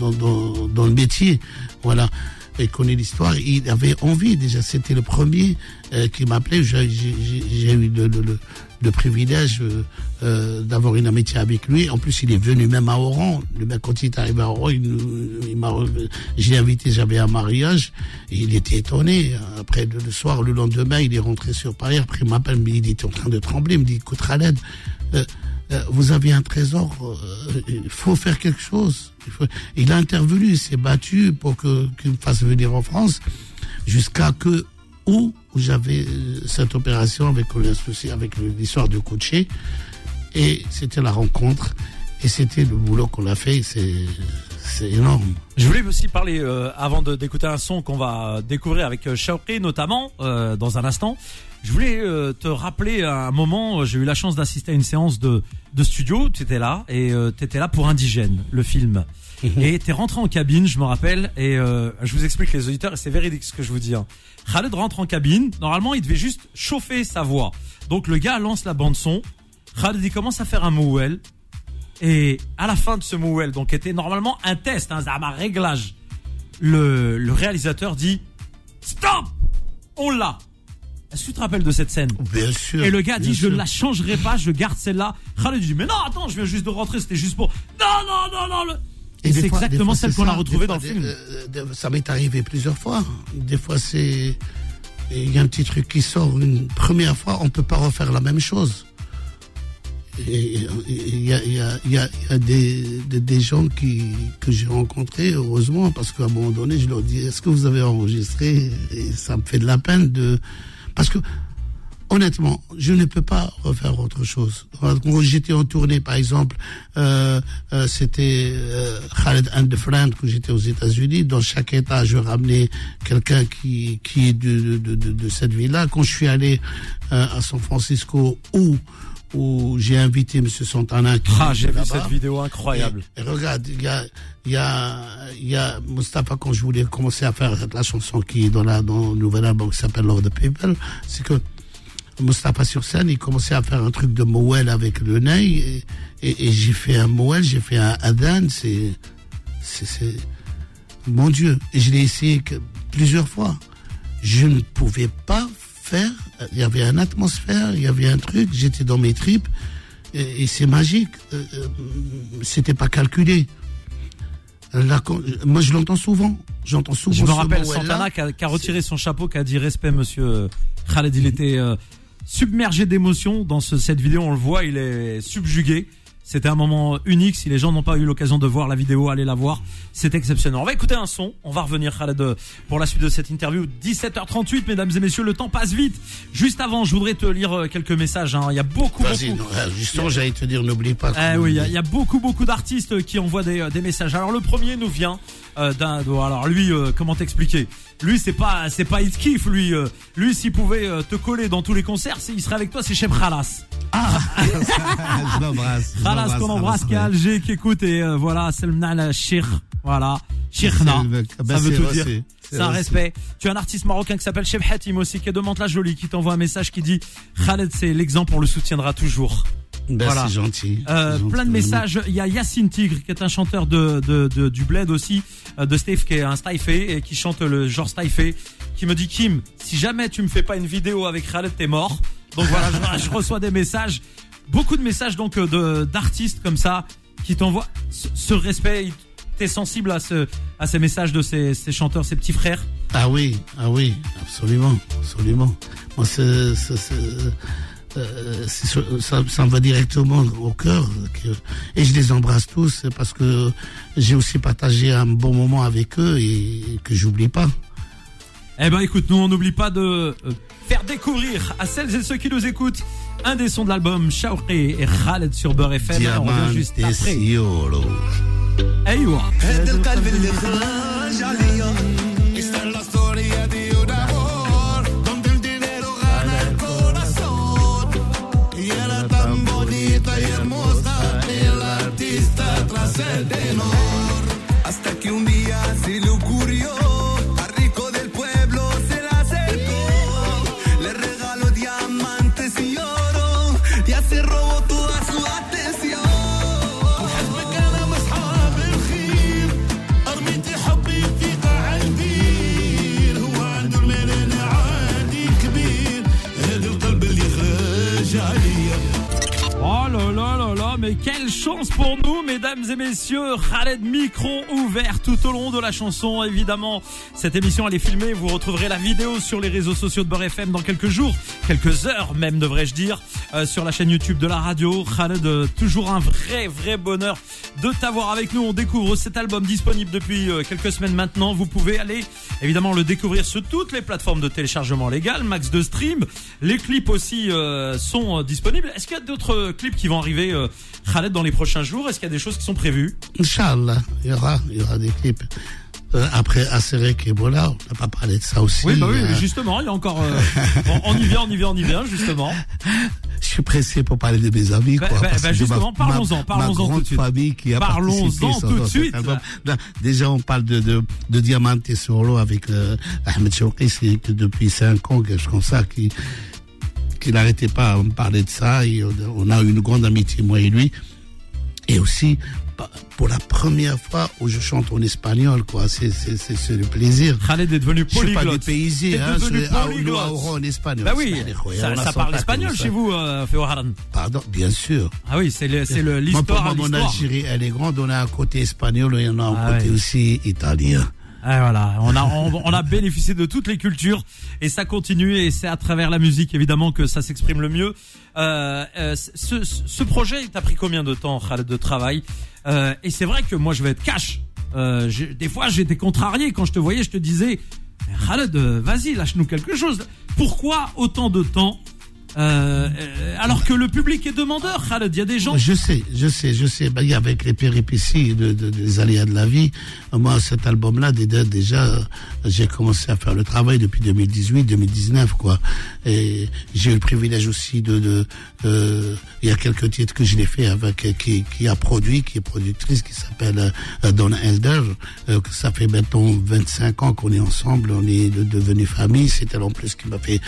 dans, dans, le métier. Voilà. Il connaît l'histoire. Il avait envie déjà c'était le premier euh, qui m'appelait. J'ai eu le, le, le, privilège euh, euh, d'avoir une amitié avec lui. En plus il est venu même à Oran. Quand il est arrivé à Oran il, m'a j'ai invité j'avais un mariage. Il était étonné. Après le, soir le lendemain il est rentré sur Paris. Après il m'appelle mais il était en train de trembler. Il me dit écoute Khaled euh, euh, vous avez un trésor, euh, il faut faire quelque chose. Il, il a intervenu, il s'est battu pour que qu'il me fasse venir en France, jusqu'à que où j'avais euh, cette opération avec le souci, avec l'histoire de coacher, et c'était la rencontre, et c'était le boulot qu'on a fait, c'est c'est énorme. Je voulais aussi parler euh, avant d'écouter un son qu'on va découvrir avec euh, Shauqi notamment euh, dans un instant. Je voulais euh, te rappeler un moment, euh, j'ai eu la chance d'assister à une séance de, de studio, tu étais là et euh, tu étais là pour Indigène, le film. Et t'es rentré en cabine, je me rappelle, et euh, je vous explique les auditeurs, et c'est véridique ce que je vous dis. Hein. Khaled rentre en cabine, normalement il devait juste chauffer sa voix. Donc le gars lance la bande son, Khaled il commence à faire un mouel, et à la fin de ce mouel, donc était normalement un test, un un réglage, le, le réalisateur dit Stop On l'a Est-ce que tu te rappelles de cette scène? Bien sûr. Et le gars dit Je ne la changerai pas, je garde celle-là. Khaled dit Mais non, attends, je viens juste de rentrer, c'était juste pour. Non, non, non, non. le- Et c'est exactement fois, celle qu'on a retrouvée dans le film. euh, ça m'est arrivé plusieurs fois. Des fois, c'est. Il y a un petit truc qui sort une première fois, on peut pas refaire la même chose. Et et il y a, il y a, il y a, il y a des, des, des gens qui, que j'ai rencontrés, heureusement, parce qu'à un moment donné, je leur dis Est-ce que vous avez enregistré? Et ça me fait de la peine de. Parce que honnêtement, je ne peux pas refaire autre chose. Quand j'étais en tournée, par exemple, euh, euh, c'était euh, Khaled and the Friend, que j'étais aux États-Unis. Dans chaque État, je ramenais quelqu'un qui, qui est de, de, de, de cette ville-là. Quand je suis allé euh, à San Francisco, où où j'ai invité Monsieur Santana. Qui Ah, j'ai vu cette vidéo incroyable. Et, et regarde, il y a, il y a, y a Mustapha quand je voulais commencer à faire la chanson qui est dans la dans le nouvel album qui s'appelle Love the People, c'est que Mustapha sur scène, il commençait à faire un truc de Moël avec le nez et, et, et j'ai fait un Moël, j'ai fait un Adan, c'est c'est, mon Dieu. Et je l'ai essayé que plusieurs fois. Je ne pouvais pas faire. Il y avait une atmosphère, il y avait un truc. J'étais dans mes tripes et, et c'est magique. Euh, euh, c'était pas calculé. La moi, je l'entends souvent. J'entends souvent. Je me rappelle. Santana qui a, qui a retiré son chapeau, qui a dit respect, monsieur Khaled. Il était euh, submergé d'émotions dans ce- cette vidéo. On le voit, il est subjugué. C'était un moment unique. Si les gens n'ont pas eu l'occasion de voir la vidéo, allez la voir. C'est exceptionnel. On va écouter un son. On va revenir, Khaled, euh, pour la suite de cette interview. 17h38, mesdames et messieurs, le temps passe vite. Juste avant, je voudrais te lire euh, quelques messages. hein. Il y a beaucoup, Vas-y, beaucoup. euh, justement, j'allais te dire, n'oublie pas. Eh oui, il y a- il y, a beaucoup, beaucoup d'artistes qui envoient des, euh, des messages. Alors le premier nous vient euh, d'un. Alors lui, euh, comment t'expliquer? Lui, c'est pas, c'est pas It Kiff. Lui, euh, lui, s'il pouvait euh, te coller dans tous les concerts, il serait avec toi. C'est Chef Khalas. je l'embrasse. Khalas qu'on embrasse, qui est à Alger, qui écoute et euh, voilà, c'est le Nal Sheikh. Voilà, mec. Ah ben, Ça veut tout dire. C'est un respect. Tu as un artiste marocain qui s'appelle Chef Hatim aussi, qui est de Mantes-la-Jolie, qui t'envoie un message qui dit Khaled, c'est l'exemple, on le soutiendra toujours. Ben, Voilà. c'est gentil. Euh, gentil, plein de messages. Il y a Yacine Tigre, qui est un chanteur de, de, de- du Bled aussi, euh, de Steve, qui est un Stifé et qui chante le genre Stifé, qui me dit Kim, si jamais tu me fais pas une vidéo avec Khaled, t'es mort. Donc voilà, je, je reçois des messages, beaucoup de messages donc euh, de d'artistes comme ça qui t'envoient ce, respect. T'es sensible à ce à ces messages de ces, chanteurs, ces petits frères? Ah oui, ah oui, absolument, absolument. Moi, euh, c'est ça, me va directement au cœur. et je les embrasse tous parce que j'ai aussi partagé un bon moment avec eux et que j'oublie pas. Eh ben écoute, nous on n'oublie pas de euh, faire découvrir à celles et ceux qui nous écoutent un des sons de l'album Shaoqi et Khaled sur Beurre FM. On revient juste après. Mesdames et messieurs. Khaled micro ouvert tout au long de la chanson. Évidemment, cette émission elle est filmée. Vous retrouverez la vidéo sur les réseaux sociaux de Beurre FM dans quelques jours, quelques heures même devrais-je dire, euh, sur la chaîne YouTube de la radio. Khaled, euh, toujours un vrai vrai bonheur de t'avoir avec nous. On découvre cet album disponible depuis euh, quelques semaines maintenant. Vous pouvez aller évidemment le découvrir sur toutes les plateformes de téléchargement légal, max de stream. Les clips aussi sont disponibles. Est-ce qu'il y a d'autres clips qui vont arriver, Khaled, dans les prochains jours? Est-ce qu'il y a des choses qui sont prévues Inch'Allah, il y aura, il y aura des clips. Euh, après Aserek et Ebola, on n'a pas parlé de ça aussi. Oui, bah oui, Euh, justement, il y a encore. euh, on, on y vient, on y vient, on y vient, justement. je suis pressé pour parler de mes amis. Bah, quoi, bah, parce justement, parlons-en, parlons-en tout de suite. famille qui a Parlons-en sur- tout de suite. déjà, on parle de, de, de Diamante Solo avec euh, Ahmed Chouki, c'est que depuis cinq ans, quelque chose comme ça, qui qu'il n'arrêtait pas à me parler de ça. Et on, on a une grande amitié, moi et lui. Et aussi, pa- pour la première fois où je chante en espagnol, quoi. C'est, c'est, c'est, c'est le plaisir. Khaled est devenu Je suis pas polyglotte. dépaysé, hein. devenu suis polyglotte. en espagnol. Bah oui, ça, ça parle espagnol chez vous, euh, Féo Haran. Pardon, bien sûr. Ah oui, c'est le, c'est le, Moi, pour l'histoire moi, mon l'histoire. Algérie, elle est grande. On a un côté espagnol et on a un Ah côté aussi italien. Ah, voilà, on a on, on a bénéficié de toutes les cultures et ça continue et c'est à travers la musique évidemment que ça s'exprime le mieux. Euh, euh, ce, ce- projet, il t'a pris combien de temps, de travail? Euh, Et c'est vrai que moi, je vais être cash. Euh, des fois, j'étais contrarié quand je te voyais, je te disais, Khaled, euh, vas-y, lâche-nous quelque chose. Pourquoi autant de temps? Euh, alors que le public est demandeur, Khaled, il y a des gens. Je sais, je sais, je sais. A avec les péripéties de, de- des aléas de la vie. Moi, cet album-là, déjà, déjà, j'ai commencé à faire le travail depuis 2018, 2019, quoi. Et j'ai eu le privilège aussi de, de, euh, il y a quelques titres que je l'ai fait avec, euh, qui, qui a produit, qui est productrice, qui s'appelle euh, Donna Elder. Euh, ça fait maintenant 25 ans qu'on est ensemble, on est de- devenus famille. C'est elle en plus qui m'a fait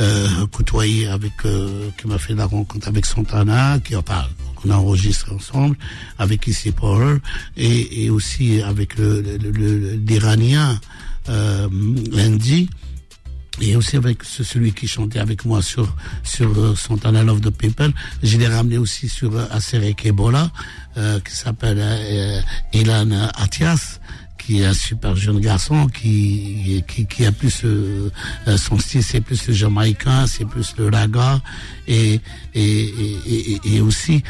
euh, côtoyer avec, euh, qui m'a fait la rencontre avec Santana, qui enfin on a enregistré ensemble avec Issy Power et, et aussi avec le, le, l'Iranien euh, Andy et aussi avec ce- celui qui chantait avec moi sur sur euh, Santana Love the People. Je l'ai ramené aussi sur euh, Aserek Ebola, euh, qui s'appelle euh, Ilan Atias, qui est un super jeune garçon qui qui, a plus euh, son style, c'est plus le jamaïcain, c'est plus le raga et et et, aussi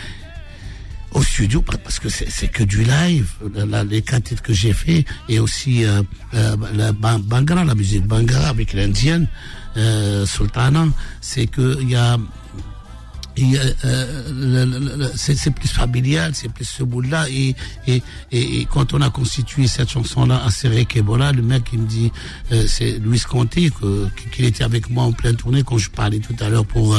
au studio pa- parce que c'est que du live les quatre titres que j'ai fait et aussi euh, euh, la ba- bangara la musique bangara avec l'indienne euh, sultana c'est que il y a, euh, c'est plus familial, c'est plus ce bout-là. Et, et, et, quand on a constitué cette chanson-là à Serek Ebola, le mec il me dit, euh, c'est Louis Conti, que- qu'il était avec moi en pleine tournée quand je parlais tout à l'heure pour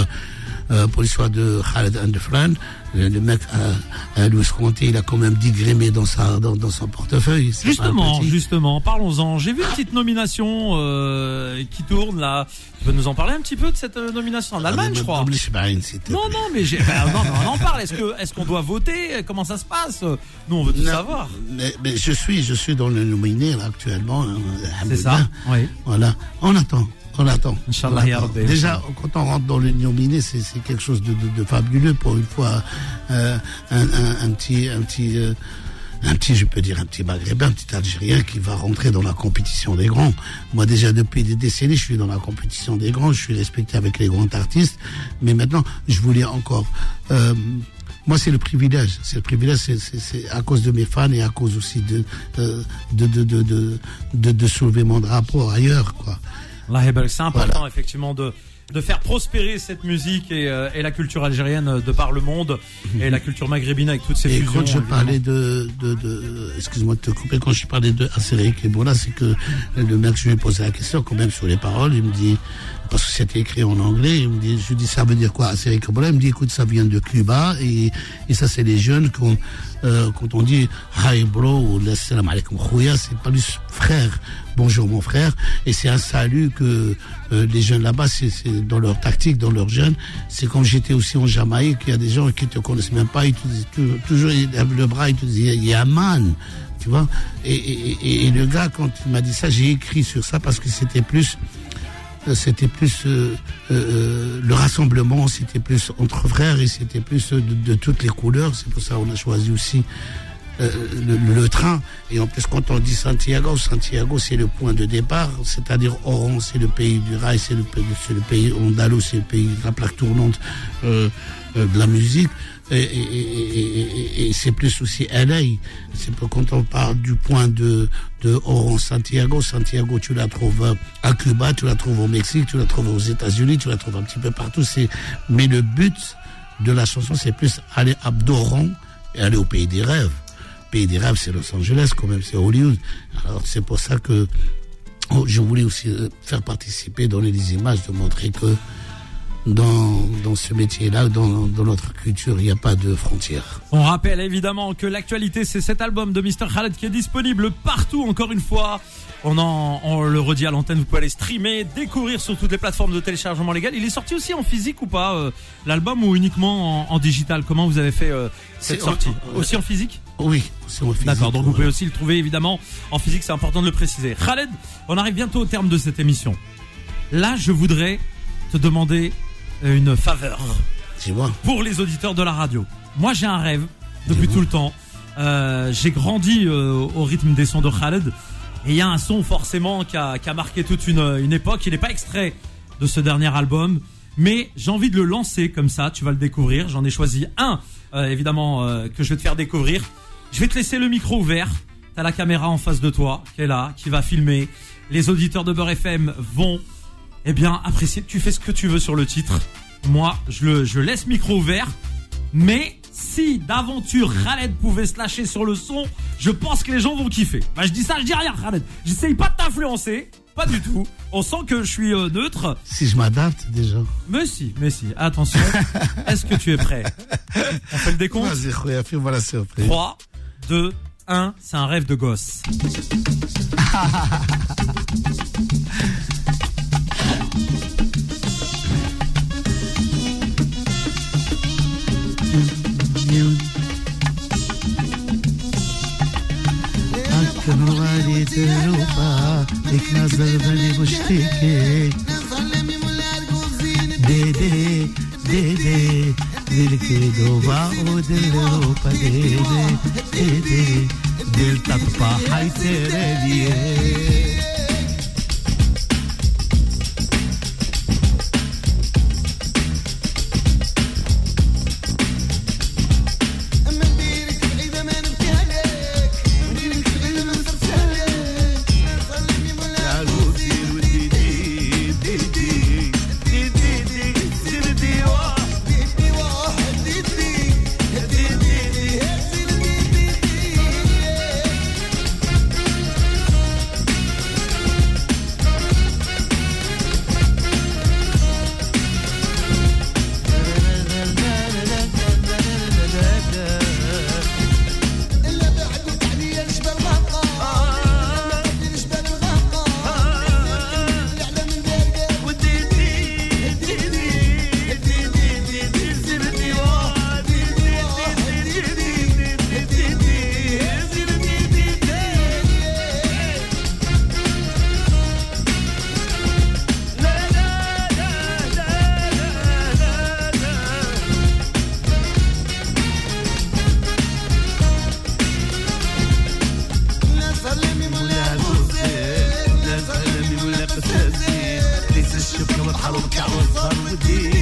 euh, pour l'histoire de Khaled and the Friend. Le, le mec, euh, euh, Louis Conti, il a quand même 10 grémés dans sa dans, dans son portefeuille. Justement, justement, parlons-en. J'ai vu une petite nomination euh, qui tourne là. Tu peux nous en parler un petit peu de cette nomination en Allemagne, je crois. Non, non, mais j'ai. bah, non, mais on en parle. Est-ce que, est-ce qu'on doit voter? Comment ça se passe? Nous, on veut tout Non, savoir. Mais, mais je suis, je suis dans le nominé là, actuellement. hein, C'est ça Oui. Voilà. On attend. On attend. Inch'Allah, ya. Rabbi. Déjà, quand on rentre dans le nominé, c'est c'est quelque chose de, de, de fabuleux pour une fois. euh, un, un, un petit, un petit, euh, un petit, je peux dire un petit maghrébin, un petit algérien qui va rentrer dans la compétition des grands. Moi, déjà depuis des décennies, je suis dans la compétition des grands. Je suis respecté avec les grands artistes. Mais maintenant, je voulais encore. euh, moi, c'est le privilège. C'est le privilège, c'est- c'est c'est à cause de mes fans et à cause aussi de de, de, de, de, de, de soulever mon drapeau ailleurs, quoi. C'est important Voilà. effectivement de de faire prospérer cette musique et, euh, et la culture algérienne euh, de par le monde et la culture maghrébine avec toutes ces Et fusions. quand je évidemment. parlais de, de, de excuse-moi de te couper, quand je parlais de Aseric et Bola, c'est que le mec, je lui ai posé la question quand même sur les paroles, il me dit, parce que c'était écrit en anglais, je dis, ça veut dire quoi, Bola? Il me dit, écoute, ça vient de Cuba, et, et ça, c'est les jeunes, quand, euh, quand on dit, hi bro, ou salam alaikum khouya, c'est pas juste frère, bonjour mon frère, et c'est un salut que euh, les jeunes là-bas, c'est c'est dans leur tactique, dans leur jeunes. C'est comme j'étais aussi en Jamaïque, il y a des gens qui te connaissent même pas, ils te disent tou- toujours lèvent le bras, ils te disent Yaman, tu vois? Et, et, et, et le gars, quand il m'a dit ça, j'ai écrit sur ça parce que c'était plus c'était plus euh, euh, le rassemblement, c'était plus entre frères et c'était plus euh, de, toutes les couleurs. C'est pour ça qu'on a choisi aussi euh, le, train. Et en plus, quand on dit Santiago, Santiago, c'est le point de départ, c'est-à-dire Oran, c'est le pays du rail, c'est le, le pays andalou, c'est le pays de la plaque tournante euh, euh, de la musique. Et, et- et- et- c'est plus aussi LA. C'est pour quand on parle du point de, de Oran, Santiago, Santiago, tu la trouves à Cuba, tu la trouves au Mexique, tu la trouves aux États-Unis, tu la trouves un petit peu partout. C'est, mais le but de la chanson, c'est plus aller à Doran et aller au pays des rêves pays des rêves, c'est Los Angeles quand même, c'est Hollywood. Alors c'est pour ça que oh, je voulais aussi euh, faire participer, donner des images, de montrer que dans, dans ce métier-là, dans, dans notre culture, il n'y a pas de frontières. On rappelle évidemment que l'actualité c'est cet album de Mr Khaled qui est disponible partout encore une fois. On en on le redit à l'antenne, vous pouvez aller streamer, découvrir sur toutes les plateformes de téléchargement légal. Il est sorti aussi en physique ou pas euh, l'album ou uniquement en, en digital? Comment vous avez fait euh, cette sortie? Aussi en physique? Oui, c'est en physique. D'accord, donc vous pouvez aussi le trouver évidemment en physique, c'est important de le préciser. Khaled, on arrive bientôt au terme de cette émission. Là, je voudrais te demander une faveur Tu vois pour les auditeurs de la radio. Moi, j'ai un rêve depuis tout le temps. Euh, j'ai grandi euh, au rythme des sons de Khaled. Et il y a un son forcément qui a, qui a marqué toute une, une époque. Il n'est pas extrait de ce dernier album. Mais j'ai envie de le lancer comme ça. Tu vas le découvrir. J'en ai choisi un, euh, évidemment, euh, que je vais te faire découvrir. Je vais te laisser le micro ouvert. T'as la caméra en face de toi, qui est là, qui va filmer. Les auditeurs de Beurre FM vont, eh bien, apprécier. Tu fais ce que tu veux sur le titre. Moi, je le, je laisse micro ouvert. Mais si d'aventure Khaled pouvait se lâcher sur le son, je pense que les gens vont kiffer. Bah, je dis ça, je dis rien, Khaled. J'essaye pas de t'influencer. Pas du tout. On sent que je suis euh, neutre. Si je m'adapte déjà. Mais si, mais si. Attention. Est-ce que tu es prêt? On fait le décompte? Vas-y, fais-moi la surprise. 3, 2, 1. C'est un rêve de gosse. आँख हमारी रूपा एक नज़र बने मुश्किल के दे दे दे दे दिल के दो बाओ दिल रूपा दे दे दे दे, दिल तक है तेरे लिए। التزيين ليس الشبكة والحر والكعوة والفار والدين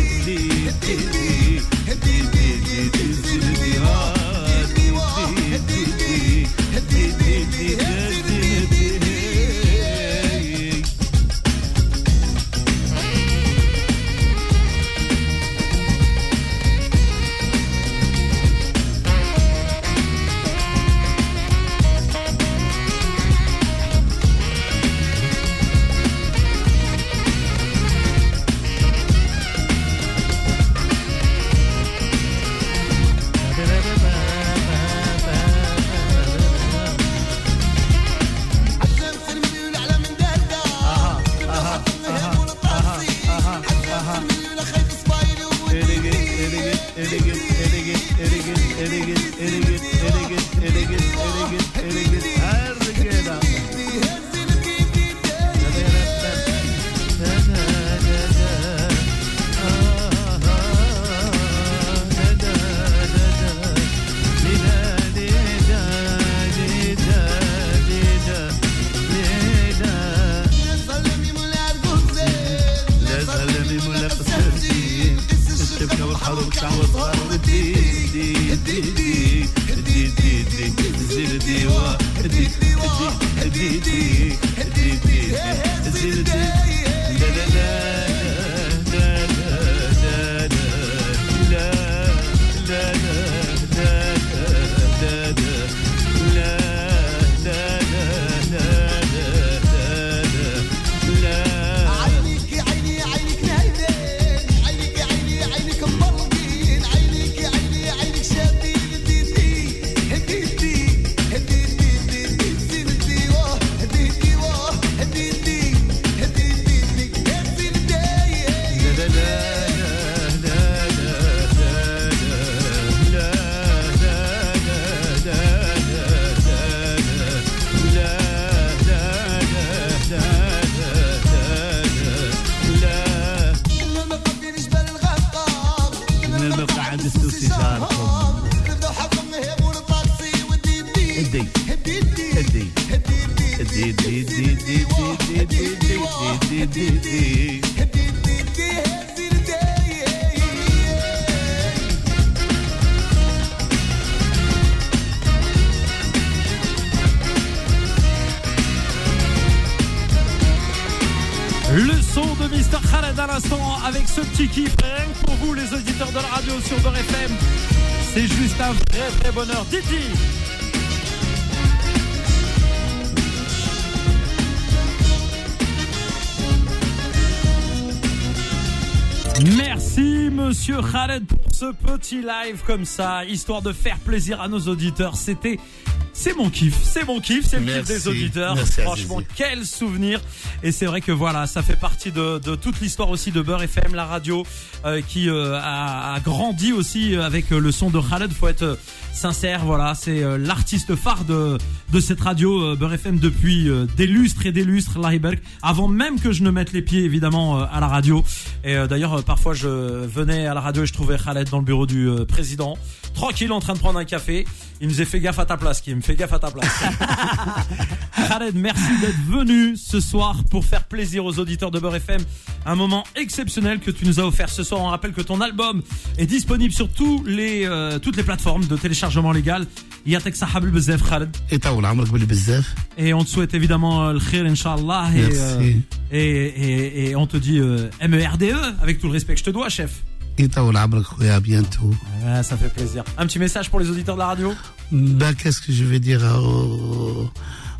Pour ce petit live comme ça, histoire de faire plaisir à nos auditeurs. C'était c'est mon kiff, c'est mon kiff, c'est le kiff des auditeurs. Merci, Franchement, quel souvenir. Et c'est vrai que voilà, ça fait partie de, de toute l'histoire aussi de Beurre FM, la radio, euh, qui euh, a, a grandi aussi avec euh, le son de Khaled. Faut être euh, sincère, voilà, c'est euh, l'artiste phare de, de cette radio euh, Beurre FM depuis euh, des lustres et des lustres, Larry Berg, avant même que je ne mette les pieds évidemment euh, à la radio. Et euh, d'ailleurs, euh, parfois je venais à la radio et je trouvais Khaled dans le bureau du euh, président, tranquille en train de prendre un café. Il me disait fais gaffe à ta place, Kim, fais gaffe à ta place. Khaled, merci d'être venu ce soir pour faire plaisir aux auditeurs de Beurre FM. Un moment exceptionnel que tu nous as offert ce soir. On rappelle que ton album est disponible sur tous les, euh, toutes les plateformes de téléchargement légal. Yatek Sahabul Bezef, Khaled. Et Et on te souhaite évidemment euh, le khir, Inch'Allah. Et, euh, et, et, et, on te dit euh, MERDE avec tout le respect que je te dois, chef. Et à bientôt. Ça fait plaisir. Un petit message pour les auditeurs de la radio? Ben, Qu'est-ce que je vais dire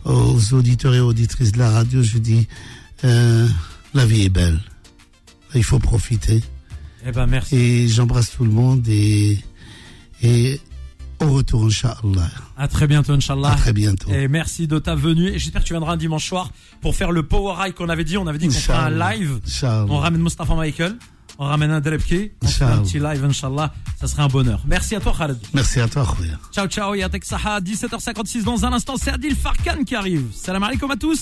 aux, auditeurs et auditrices de la radio? Je dis, euh, la vie est belle. Il faut profiter. Eh ben, merci. Et j'embrasse tout le monde et, et au retour, Inch'Allah. À très bientôt, Inch'Allah. À très bientôt. Et merci de ta venue. Et j'espère que tu viendras un dimanche soir pour faire le Power High qu'on avait dit. On avait dit qu'on ferait un live. On ramène Mustafa Michael. On ramène un Drebki. On fait un petit live, Inch'Allah. Ça sera un bonheur. Merci à toi, Khaled. Merci à toi, Khouya. Ciao, ciao. Yatek Saha, 17h56. Dans un instant, c'est Adil Farkan qui arrive. Salam alaikum à tous.